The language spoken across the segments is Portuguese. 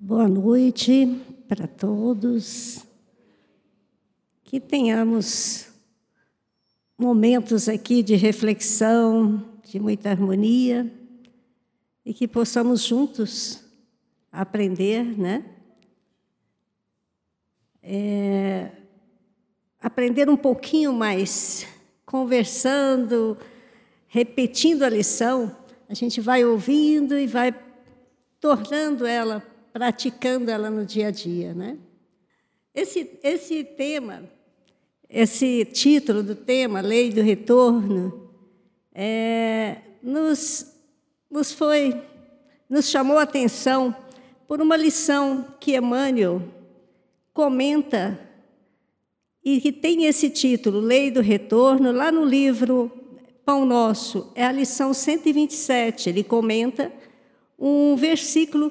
Boa noite para todos. Que tenhamos momentos aqui de reflexão, de muita harmonia e que possamos juntos aprender, né? É, aprender um pouquinho mais, conversando, repetindo a lição, a gente vai ouvindo e vai tornando ela praticando ela no dia a dia, né? Esse, esse tema, esse título do tema, Lei do Retorno, é, nos, nos foi, nos chamou a atenção por uma lição que Emmanuel comenta e que tem esse título, Lei do Retorno, lá no livro Pão Nosso, é a lição 127. Ele comenta um versículo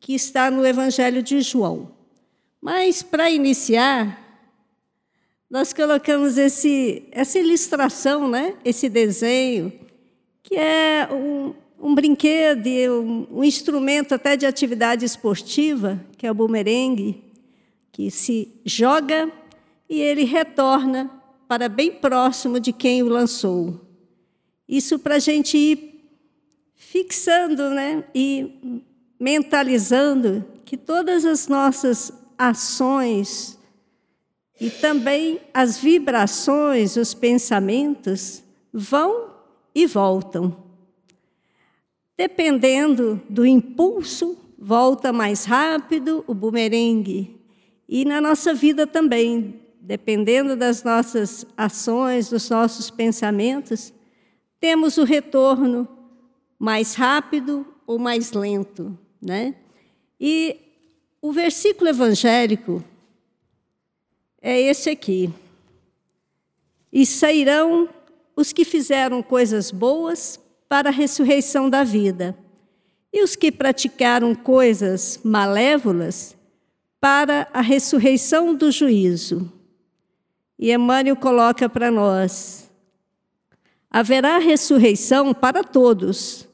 que está no Evangelho de João. Mas, para iniciar, nós colocamos esse, essa ilustração, né? esse desenho, que é um, um brinquedo, um, um instrumento até de atividade esportiva, que é o bumerangue, que se joga e ele retorna para bem próximo de quem o lançou. Isso para a gente ir fixando né? e mentalizando que todas as nossas ações e também as vibrações, os pensamentos vão e voltam. Dependendo do impulso, volta mais rápido o bumerangue. E na nossa vida também, dependendo das nossas ações, dos nossos pensamentos, temos o retorno mais rápido ou mais lento né? E o versículo evangélico é esse aqui. E sairão os que fizeram coisas boas para a ressurreição da vida, e os que praticaram coisas malévolas para a ressurreição do juízo. E Emmanuel coloca para nós: haverá ressurreição para todos,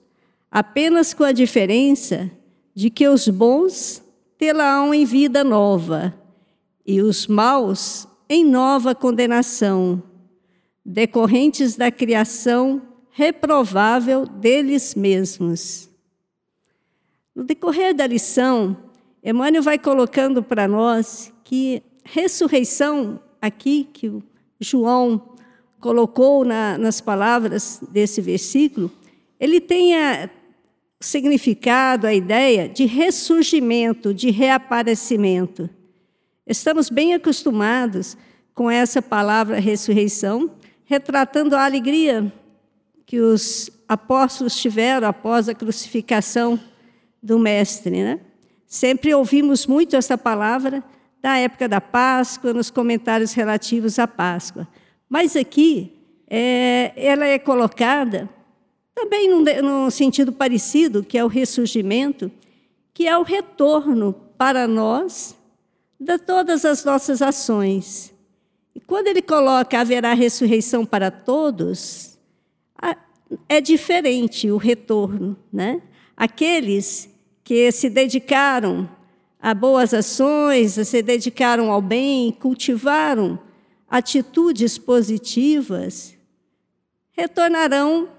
apenas com a diferença de que os bons tê-la-ão em vida nova e os maus em nova condenação, decorrentes da criação reprovável deles mesmos. No decorrer da lição, Emmanuel vai colocando para nós que ressurreição, aqui que o João colocou na, nas palavras desse versículo, ele tem a, significado, a ideia de ressurgimento, de reaparecimento. Estamos bem acostumados com essa palavra ressurreição, retratando a alegria que os apóstolos tiveram após a crucificação do Mestre. Né? Sempre ouvimos muito essa palavra da época da Páscoa, nos comentários relativos à Páscoa. Mas aqui, é, ela é colocada também num, num sentido parecido, que é o ressurgimento, que é o retorno para nós de todas as nossas ações. E quando ele coloca haverá ressurreição para todos, é diferente o retorno, né? Aqueles que se dedicaram a boas ações, se dedicaram ao bem, cultivaram atitudes positivas, retornarão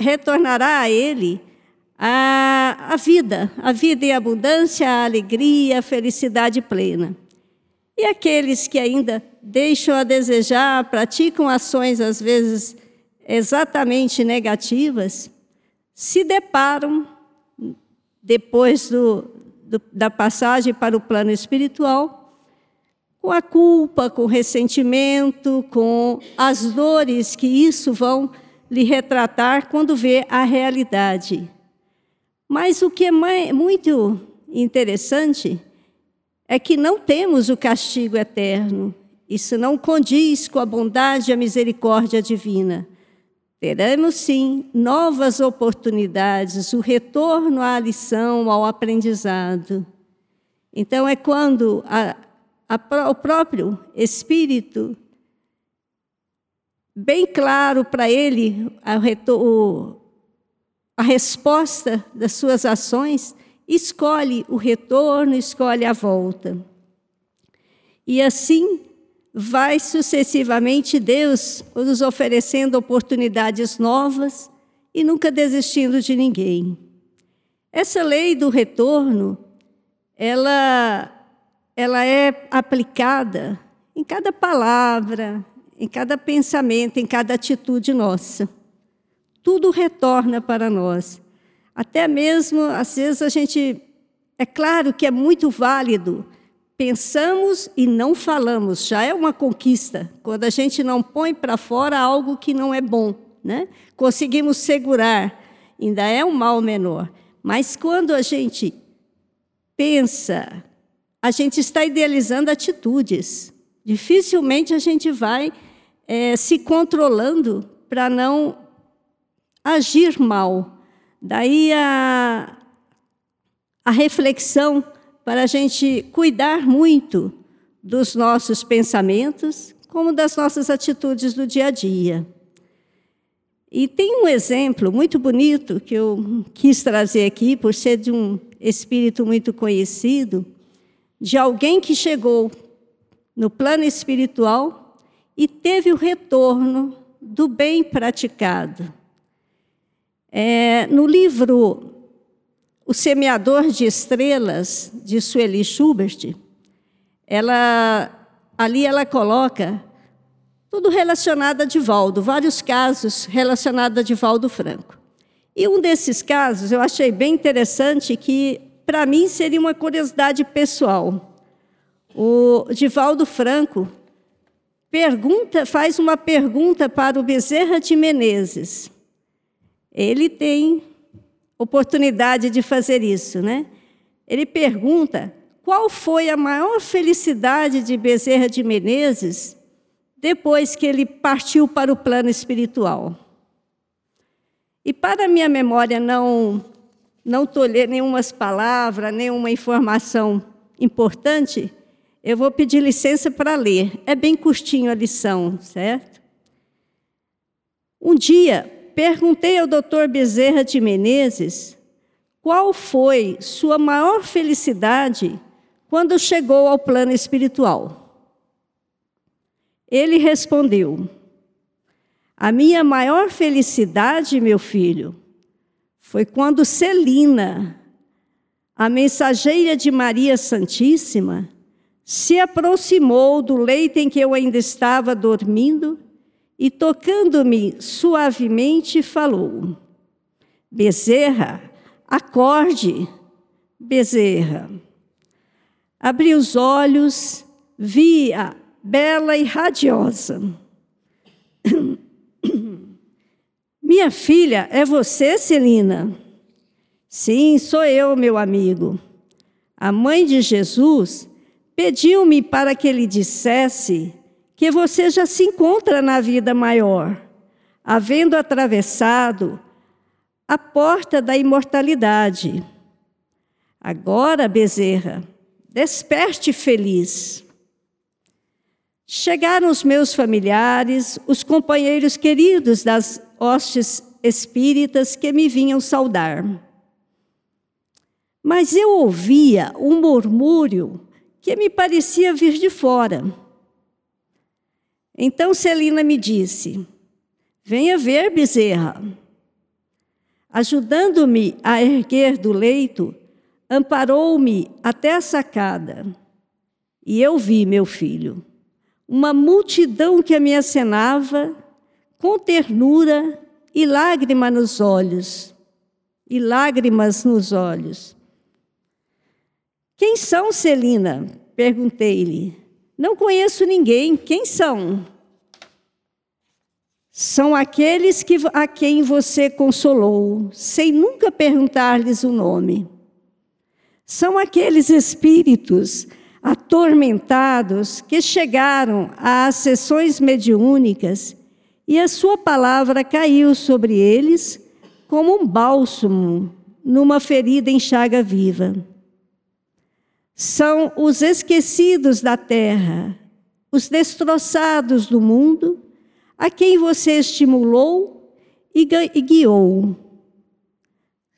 retornará a ele a, a vida, a vida em abundância, a alegria, a felicidade plena. E aqueles que ainda deixam a desejar, praticam ações às vezes exatamente negativas, se deparam, depois do, do, da passagem para o plano espiritual, com a culpa, com o ressentimento, com as dores que isso vão lhe retratar quando vê a realidade. Mas o que é muito interessante é que não temos o castigo eterno. Isso não condiz com a bondade e a misericórdia divina. Teremos sim novas oportunidades, o retorno à lição, ao aprendizado. Então é quando a, a, o próprio Espírito bem claro para ele a, a resposta das suas ações, escolhe o retorno, escolhe a volta. E assim vai sucessivamente Deus nos oferecendo oportunidades novas e nunca desistindo de ninguém. Essa lei do retorno, ela, ela é aplicada em cada palavra, em cada pensamento, em cada atitude nossa. Tudo retorna para nós. Até mesmo, às vezes, a gente. É claro que é muito válido. Pensamos e não falamos, já é uma conquista. Quando a gente não põe para fora algo que não é bom, né? Conseguimos segurar, ainda é um mal menor. Mas quando a gente pensa, a gente está idealizando atitudes. Dificilmente a gente vai é, se controlando para não agir mal. Daí a, a reflexão para a gente cuidar muito dos nossos pensamentos, como das nossas atitudes do dia a dia. E tem um exemplo muito bonito que eu quis trazer aqui, por ser de um espírito muito conhecido, de alguém que chegou no plano espiritual e teve o retorno do bem praticado. É, no livro O Semeador de Estrelas, de Sueli Schubert, ela, ali ela coloca tudo relacionado a Divaldo, vários casos relacionados a Divaldo Franco. E um desses casos eu achei bem interessante que, para mim, seria uma curiosidade pessoal. O Divaldo Franco pergunta, faz uma pergunta para o Bezerra de Menezes ele tem oportunidade de fazer isso, né? Ele pergunta qual foi a maior felicidade de Bezerra de Menezes depois que ele partiu para o plano espiritual. E para minha memória não não tolher nenhuma palavra, nenhuma informação importante, eu vou pedir licença para ler. É bem curtinho a lição, certo? Um dia, perguntei ao doutor Bezerra de Menezes qual foi sua maior felicidade quando chegou ao plano espiritual. Ele respondeu: A minha maior felicidade, meu filho, foi quando Celina, a mensageira de Maria Santíssima, se aproximou do leito em que eu ainda estava dormindo e, tocando-me suavemente, falou: Bezerra, acorde, Bezerra. Abri os olhos, vi-a bela e radiosa. Minha filha, é você, Celina? Sim, sou eu, meu amigo. A mãe de Jesus pediu-me para que lhe dissesse que você já se encontra na vida maior, havendo atravessado a porta da imortalidade. Agora, Bezerra, desperte feliz. Chegaram os meus familiares, os companheiros queridos das hostes espíritas que me vinham saudar. Mas eu ouvia um murmúrio que me parecia vir de fora. Então Celina me disse: Venha ver, bezerra. Ajudando-me a erguer do leito, amparou-me até a sacada. E eu vi, meu filho, uma multidão que me acenava com ternura e lágrima nos olhos, e lágrimas nos olhos. Quem são, Celina? Perguntei-lhe. Não conheço ninguém. Quem são? São aqueles que, a quem você consolou, sem nunca perguntar-lhes o nome. São aqueles espíritos atormentados que chegaram às sessões mediúnicas e a sua palavra caiu sobre eles como um bálsamo numa ferida em chaga viva são os esquecidos da terra, os destroçados do mundo, a quem você estimulou e guiou.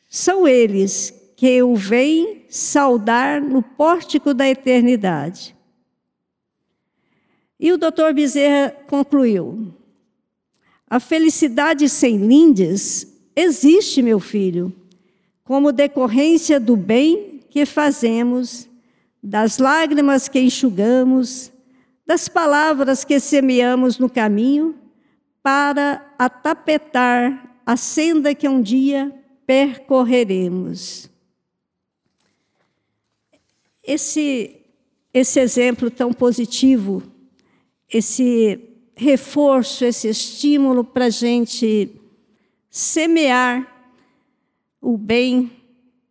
São eles que o vem saudar no pórtico da eternidade. E o doutor Bezerra concluiu: a felicidade sem lindes existe, meu filho, como decorrência do bem que fazemos, das lágrimas que enxugamos, das palavras que semeamos no caminho, para atapetar a senda que um dia percorreremos. Esse, esse exemplo tão positivo, esse reforço, esse estímulo para a gente semear o bem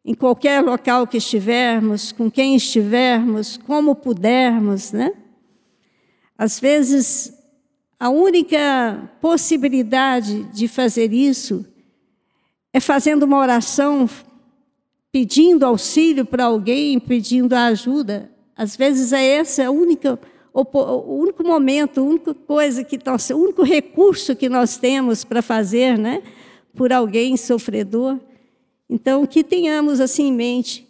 em qualquer local que estivermos, com quem estivermos, como pudermos, né? Às vezes, a única possibilidade de fazer isso é fazendo uma oração, pedindo auxílio para alguém, pedindo ajuda. Às vezes é esse a única o único momento, a única coisa que nós, o único recurso que nós temos para fazer, né, por alguém sofredor. Então, que tenhamos assim em mente.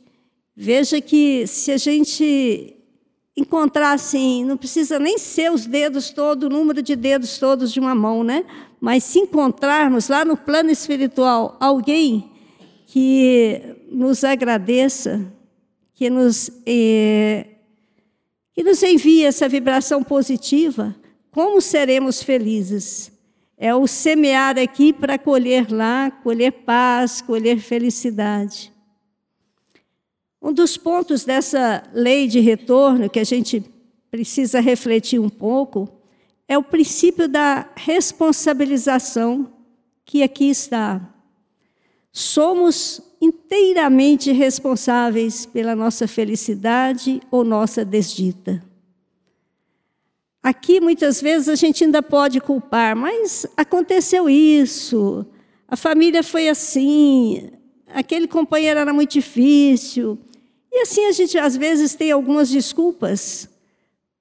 Veja que se a gente encontrar assim, não precisa nem ser os dedos todos, o número de dedos todos de uma mão, né? Mas se encontrarmos lá no plano espiritual alguém que nos agradeça, que nos eh, que nos envie essa vibração positiva, como seremos felizes? É o semear aqui para colher lá, colher paz, colher felicidade. Um dos pontos dessa lei de retorno que a gente precisa refletir um pouco é o princípio da responsabilização que aqui está. Somos inteiramente responsáveis pela nossa felicidade ou nossa desdita. Aqui, muitas vezes, a gente ainda pode culpar, mas aconteceu isso, a família foi assim, aquele companheiro era muito difícil. E assim a gente, às vezes, tem algumas desculpas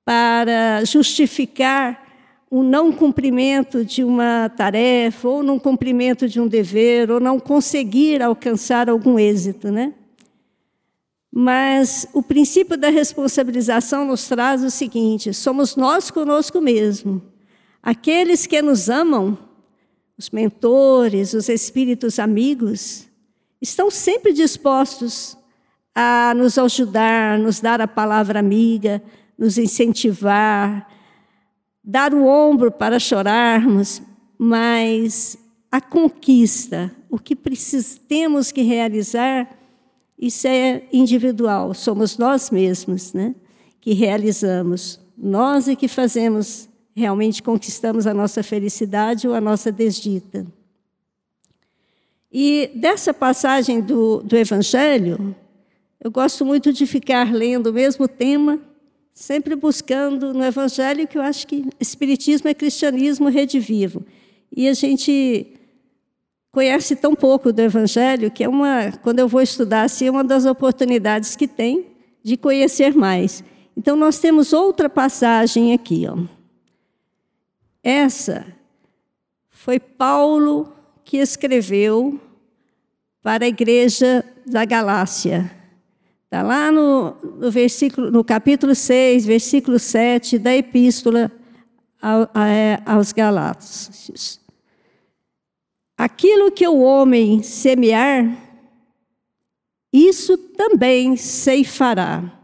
para justificar o não cumprimento de uma tarefa, ou não cumprimento de um dever, ou não conseguir alcançar algum êxito, né? Mas o princípio da responsabilização nos traz o seguinte: somos nós conosco mesmo. Aqueles que nos amam, os mentores, os espíritos amigos, estão sempre dispostos a nos ajudar, nos dar a palavra amiga, nos incentivar, dar o ombro para chorarmos, mas a conquista, o que precis, temos que realizar, isso é individual, somos nós mesmos né, que realizamos. Nós é que fazemos, realmente conquistamos a nossa felicidade ou a nossa desdita. E dessa passagem do, do Evangelho, eu gosto muito de ficar lendo o mesmo tema sempre buscando no Evangelho, que eu acho que Espiritismo é cristianismo redivivo. E a gente conhece tão pouco do Evangelho que é uma, quando eu vou estudar, assim, é uma das oportunidades que tem de conhecer mais. Então, nós temos outra passagem aqui. Ó. Essa foi Paulo que escreveu para a igreja da Galácia. Está lá no, no, versículo, no capítulo 6, versículo 7 da epístola é, aos Galatas. Aquilo que o homem semear, isso também ceifará.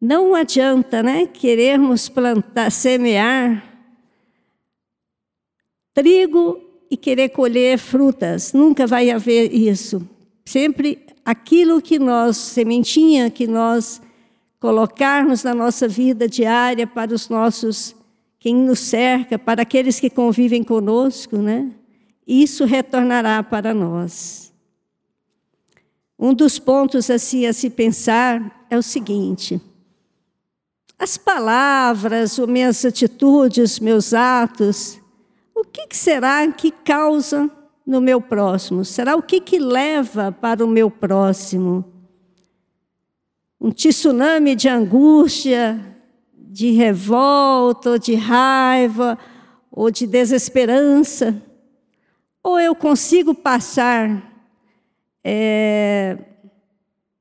Não adianta, né, querermos plantar, semear trigo e querer colher frutas. Nunca vai haver isso. Sempre aquilo que nós, sementinha que nós colocarmos na nossa vida diária para os nossos, quem nos cerca, para aqueles que convivem conosco, né? Isso retornará para nós. Um dos pontos assim a se pensar é o seguinte: as palavras, as minhas atitudes, meus atos, o que será que causa no meu próximo? Será o que, que leva para o meu próximo? Um tsunami de angústia, de revolta, ou de raiva, ou de desesperança? Ou eu consigo passar é,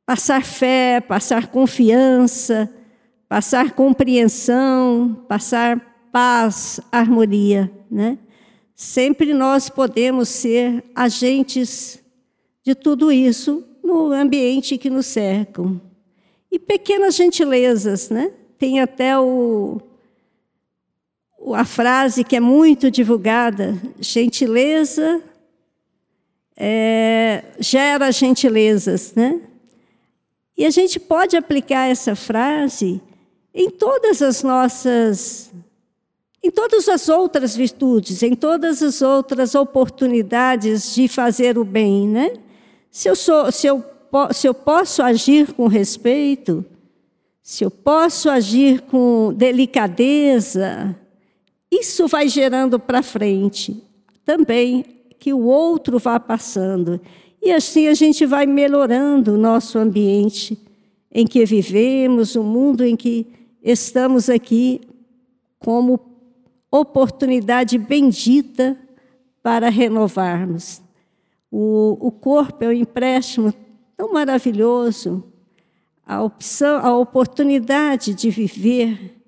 passar fé, passar confiança, passar compreensão, passar paz, harmonia, né? Sempre nós podemos ser agentes de tudo isso no ambiente que nos cercam. E pequenas gentilezas, né? Tem até o, a frase que é muito divulgada: gentileza é, gera gentilezas, né? E a gente pode aplicar essa frase em todas as nossas, em todas as outras virtudes, em todas as outras oportunidades de fazer o bem, né? Se eu, sou, se eu, se eu posso agir com respeito, se eu posso agir com delicadeza, isso vai gerando para frente também que o outro vá passando. E assim a gente vai melhorando o nosso ambiente em que vivemos, o mundo em que estamos aqui como oportunidade bendita para renovarmos. O, o corpo é um empréstimo tão maravilhoso, a opção, a oportunidade de viver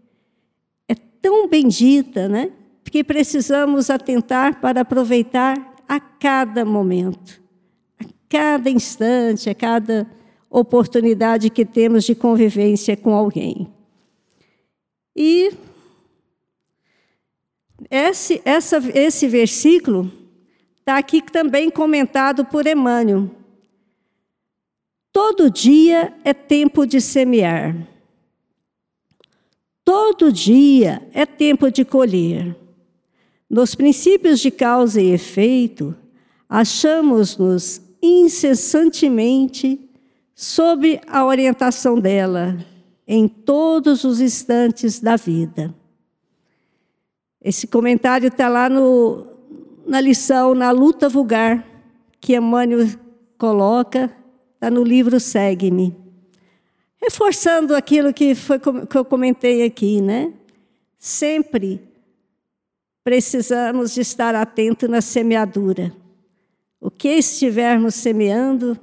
é tão bendita, né? Que precisamos atentar para aproveitar a cada momento cada instante, a cada oportunidade que temos de convivência com alguém. E esse, essa, esse versículo está aqui também comentado por Emmanuel. Todo dia é tempo de semear. Todo dia é tempo de colher. Nos princípios de causa e efeito, achamos-nos incessantemente sob a orientação dela em todos os instantes da vida. Esse comentário está lá no, na lição, na luta vulgar, que Emmanuel coloca, está no livro Segue-me. Reforçando aquilo que, foi, que eu comentei aqui, né? Sempre precisamos de estar atento na semeadura. O que estivermos semeando,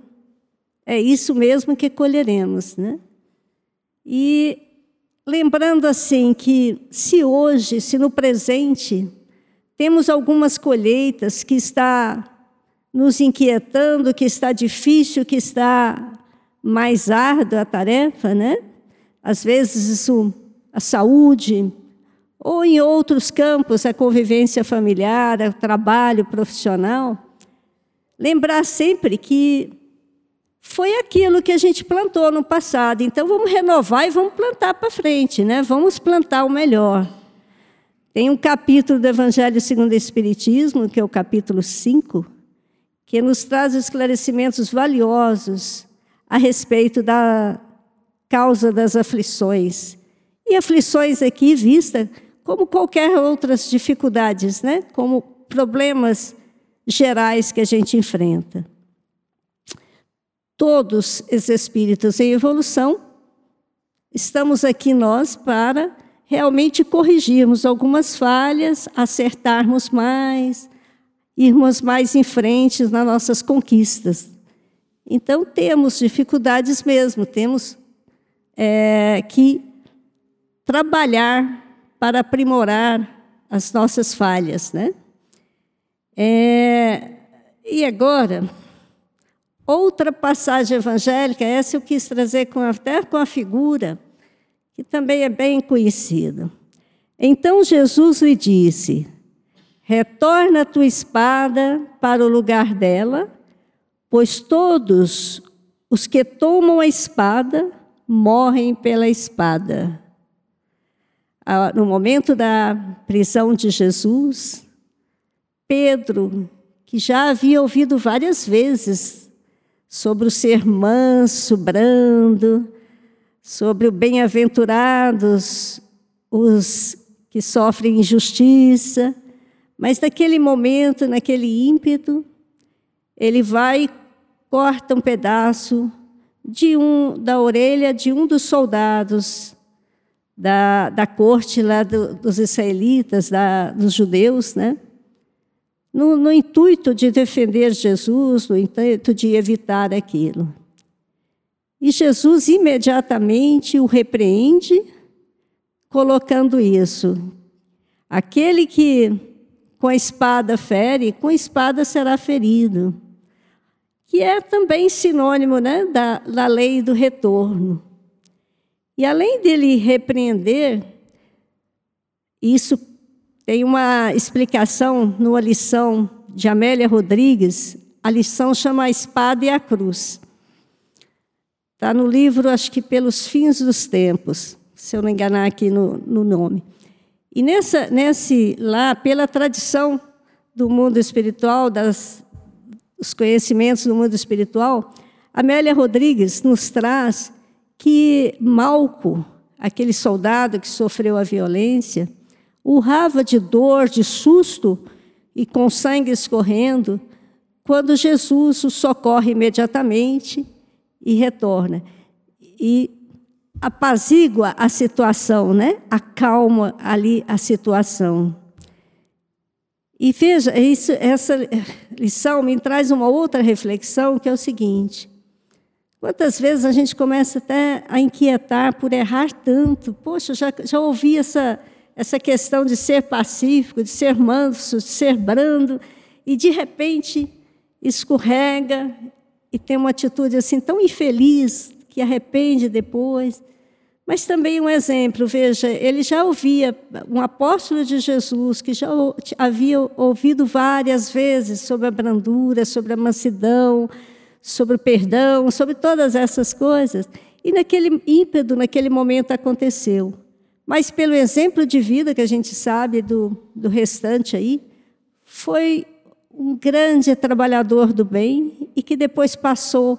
é isso mesmo que colheremos, né? E lembrando assim que se hoje, se no presente, temos algumas colheitas que está nos inquietando, que está difícil, que está mais árdua a tarefa, né? Às vezes isso a saúde, ou em outros campos, a convivência familiar, o trabalho profissional lembrar sempre que foi aquilo que a gente plantou no passado. Então vamos renovar e vamos plantar para frente, né? Vamos plantar o melhor. Tem um capítulo do Evangelho segundo o Espiritismo, que é o capítulo 5, que nos traz esclarecimentos valiosos a respeito da causa das aflições. E aflições aqui vista como qualquer outras dificuldades, né? Como problemas gerais que a gente enfrenta. Todos os espíritos em evolução, estamos aqui nós para realmente corrigirmos algumas falhas, acertarmos mais, irmos mais em frente nas nossas conquistas. Então, temos dificuldades mesmo, temos é, que trabalhar para aprimorar as nossas falhas, né? É, e agora, outra passagem evangélica, essa eu quis trazer com, até com a figura, que também é bem conhecida. Então Jesus lhe disse: Retorna a tua espada para o lugar dela, pois todos os que tomam a espada morrem pela espada. Ah, no momento da prisão de Jesus, Pedro, que já havia ouvido várias vezes sobre o ser manso, brando, sobre o bem-aventurados os que sofrem injustiça, mas naquele momento, naquele ímpeto, ele vai e corta um pedaço de um da orelha de um dos soldados da, da corte lá do, dos israelitas, da, dos judeus, né? no, no intuito de defender Jesus, no intuito de evitar aquilo. E Jesus imediatamente o repreende, colocando isso. Aquele que com a espada fere, com a espada será ferido. Que é também sinônimo né, da, da lei do retorno. E além dele repreender, isso tem uma explicação numa lição de Amélia Rodrigues, a lição chama A Espada e a Cruz. Está no livro, acho que Pelos Fins dos Tempos, se eu não enganar aqui no, no nome. E nessa, nesse lá, pela tradição do mundo espiritual, das, dos conhecimentos do mundo espiritual, Amélia Rodrigues nos traz que Malco, aquele soldado que sofreu a violência, urrava de dor, de susto e com sangue escorrendo, quando Jesus o socorre imediatamente e retorna. E apazigua a situação, né? acalma ali a situação. E veja, isso, essa lição me traz uma outra reflexão, que é o seguinte: quantas vezes a gente começa até a inquietar por errar tanto? Poxa, já, já ouvi essa, essa questão de ser pacífico, de ser manso, de ser brando, e de repente escorrega e tem uma atitude assim tão infeliz que arrepende depois. Mas também um exemplo, veja, ele já ouvia, um apóstolo de Jesus, que já havia ouvido várias vezes sobre a brandura, sobre a mansidão, sobre o perdão, sobre todas essas coisas. E naquele ímpeto, naquele momento aconteceu. Mas pelo exemplo de vida que a gente sabe do, do restante aí, foi um grande trabalhador do bem e que depois passou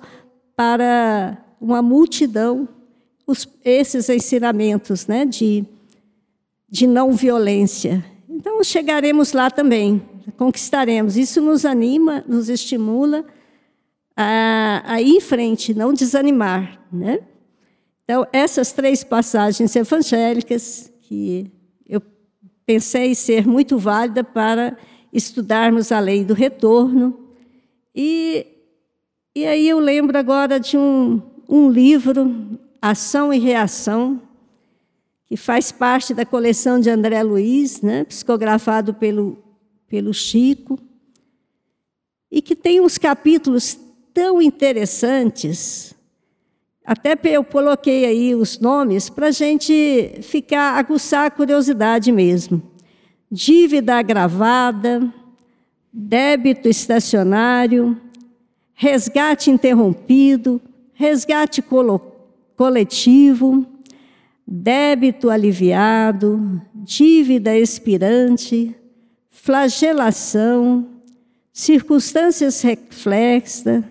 para uma multidão os, esses ensinamentos né, de, de não violência. Então chegaremos lá também, conquistaremos. Isso nos anima, nos estimula a, a ir em frente, não desanimar. Né? Então, essas três passagens evangélicas que eu pensei ser muito válida para estudarmos a lei do retorno. E, e aí eu lembro agora de um, um livro, Ação e Reação, que faz parte da coleção de André Luiz, né, psicografado pelo, pelo Chico, e que tem uns capítulos tão interessantes até eu coloquei aí os nomes para a gente ficar, aguçar a curiosidade mesmo. Dívida agravada, débito estacionário, resgate interrompido, resgate coletivo, débito aliviado, dívida expirante, flagelação, circunstâncias reflexas,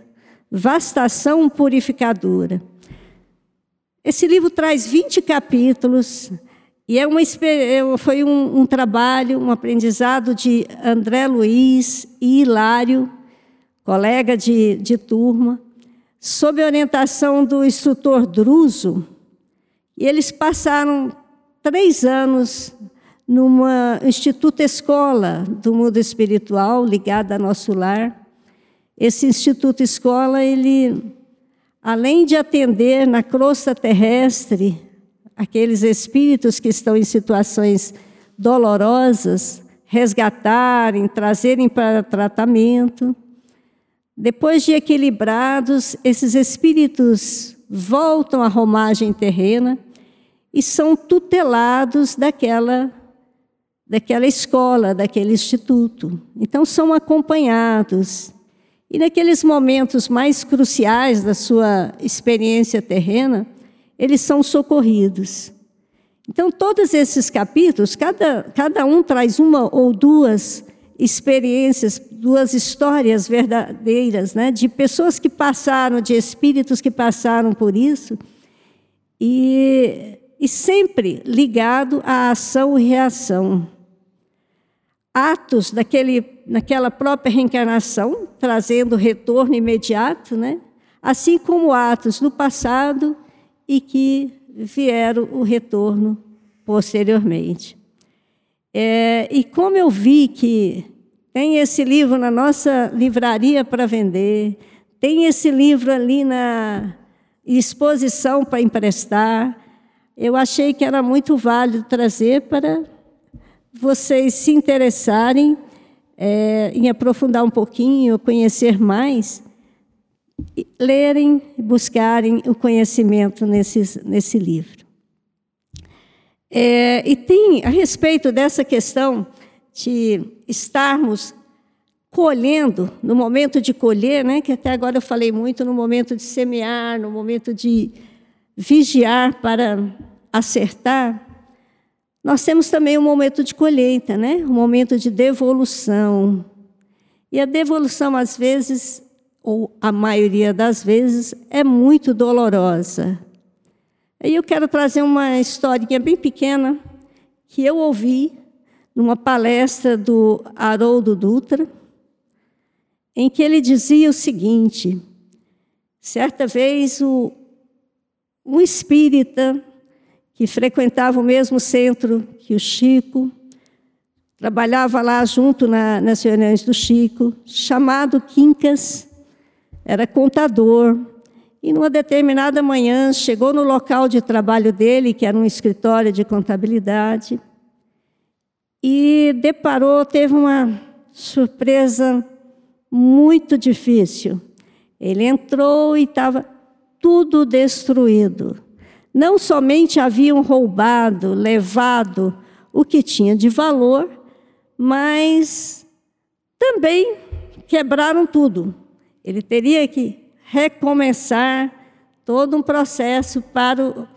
vastação purificadora. Esse livro traz 20 capítulos e é uma, é, foi um, um trabalho, um aprendizado de André Luiz e Hilário, colega de, de turma, sob orientação do instrutor Druso. E eles passaram três anos numa instituto escola do mundo espiritual ligado a nosso lar. Esse instituto escola ele além de atender na crosta terrestre aqueles espíritos que estão em situações dolorosas, resgatarem, trazerem para tratamento. Depois de equilibrados, esses espíritos voltam à romagem terrena e são tutelados daquela daquela escola, daquele instituto. Então são acompanhados e naqueles momentos mais cruciais da sua experiência terrena, eles são socorridos. Então, todos esses capítulos, cada, cada um traz uma ou duas experiências, duas histórias verdadeiras, né, de pessoas que passaram, de espíritos que passaram por isso, e, e sempre ligado à ação e reação atos daquele, naquela própria reencarnação, trazendo retorno imediato, né? assim como atos no passado e que vieram o retorno posteriormente. É, e como eu vi que tem esse livro na nossa livraria para vender, tem esse livro ali na exposição para emprestar. Eu achei que era muito válido trazer para vocês se interessarem é, em aprofundar um pouquinho, conhecer mais, lerem, buscarem o conhecimento nesse, nesse livro. É, e tem, a respeito dessa questão de estarmos colhendo, no momento de colher, né, que até agora eu falei muito, no momento de semear, no momento de vigiar para acertar, nós temos também um momento de colheita, né? um momento de devolução. E a devolução, às vezes, ou a maioria das vezes, é muito dolorosa. Aí eu quero trazer uma historinha bem pequena que eu ouvi numa palestra do Haroldo Dutra, em que ele dizia o seguinte: certa vez o, um espírita que frequentava o mesmo centro que o Chico, trabalhava lá junto na, nas reuniões do Chico, chamado Quincas, era contador. E numa determinada manhã chegou no local de trabalho dele, que era um escritório de contabilidade, e deparou, teve uma surpresa muito difícil. Ele entrou e estava tudo destruído. Não somente haviam roubado, levado o que tinha de valor, mas também quebraram tudo. Ele teria que recomeçar todo um processo para o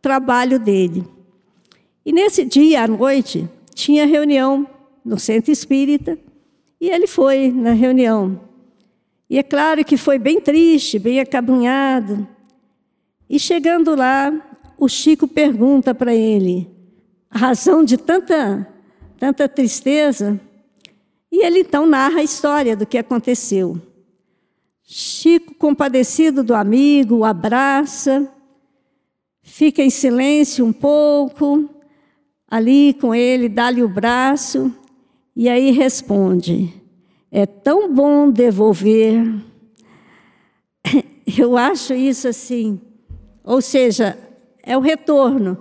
trabalho dele. E nesse dia à noite tinha reunião no centro espírita e ele foi na reunião. E é claro que foi bem triste, bem acabrunhado. E chegando lá, o Chico pergunta para ele a razão de tanta, tanta tristeza. E ele então narra a história do que aconteceu. Chico, compadecido do amigo, o abraça, fica em silêncio um pouco, ali com ele, dá-lhe o braço, e aí responde: É tão bom devolver. Eu acho isso assim ou seja, é o retorno.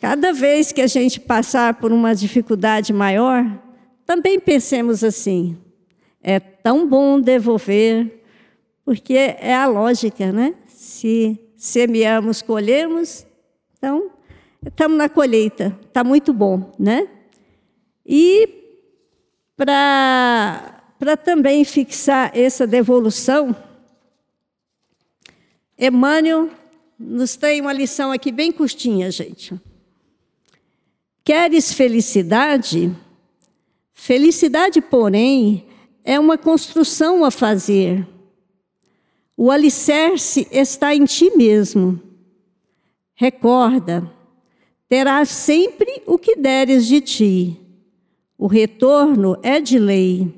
Cada vez que a gente passar por uma dificuldade maior, também pensemos assim: é tão bom devolver, porque é a lógica, né? Se semeamos, colhemos, então estamos na colheita, está muito bom, né? E para também fixar essa devolução, Emmanuel nos tem uma lição aqui bem curtinha, gente. Queres felicidade? Felicidade, porém, é uma construção a fazer. O alicerce está em ti mesmo. Recorda, terás sempre o que deres de ti. O retorno é de lei.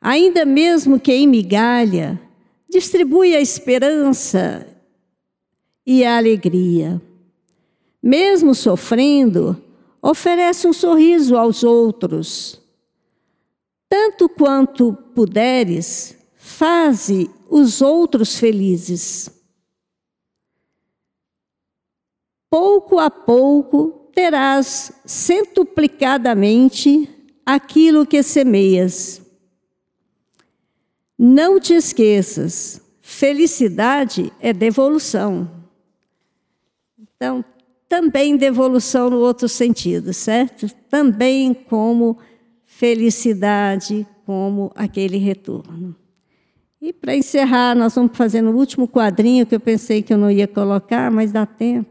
Ainda mesmo que em migalha, distribui a esperança e a alegria. Mesmo sofrendo, oferece um sorriso aos outros. Tanto quanto puderes, faze os outros felizes. Pouco a pouco terás centuplicadamente aquilo que semeias. Não te esqueças, felicidade é devolução. Então, também devolução no outro sentido, certo? Também como felicidade, como aquele retorno. E para encerrar, nós vamos fazer no último quadrinho que eu pensei que eu não ia colocar, mas dá tempo.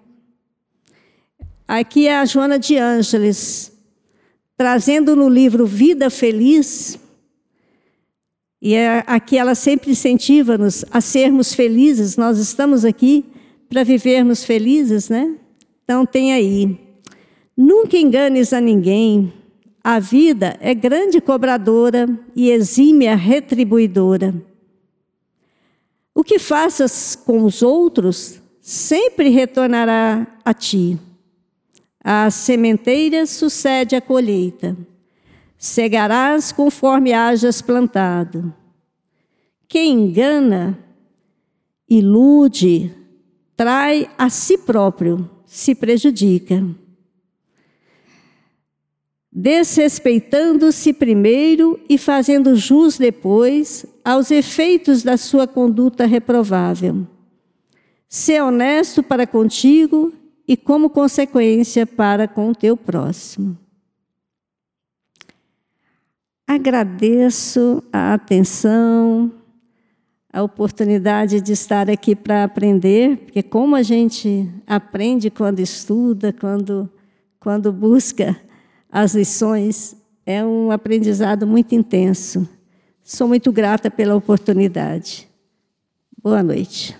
Aqui é a Joana de Ângeles, trazendo no livro Vida Feliz e é, aqui ela sempre incentiva-nos a sermos felizes. Nós estamos aqui para vivermos felizes, né? Então tem aí. Nunca enganes a ninguém. A vida é grande cobradora e exímia retribuidora. O que faças com os outros sempre retornará a ti. A sementeira sucede a colheita. cegarás conforme hajas plantado. Quem engana, ilude, trai a si próprio, se prejudica. Desrespeitando-se primeiro e fazendo jus depois aos efeitos da sua conduta reprovável. Ser honesto para contigo e, como consequência, para com o teu próximo. Agradeço a atenção, a oportunidade de estar aqui para aprender, porque como a gente aprende quando estuda, quando, quando busca as lições, é um aprendizado muito intenso. Sou muito grata pela oportunidade. Boa noite.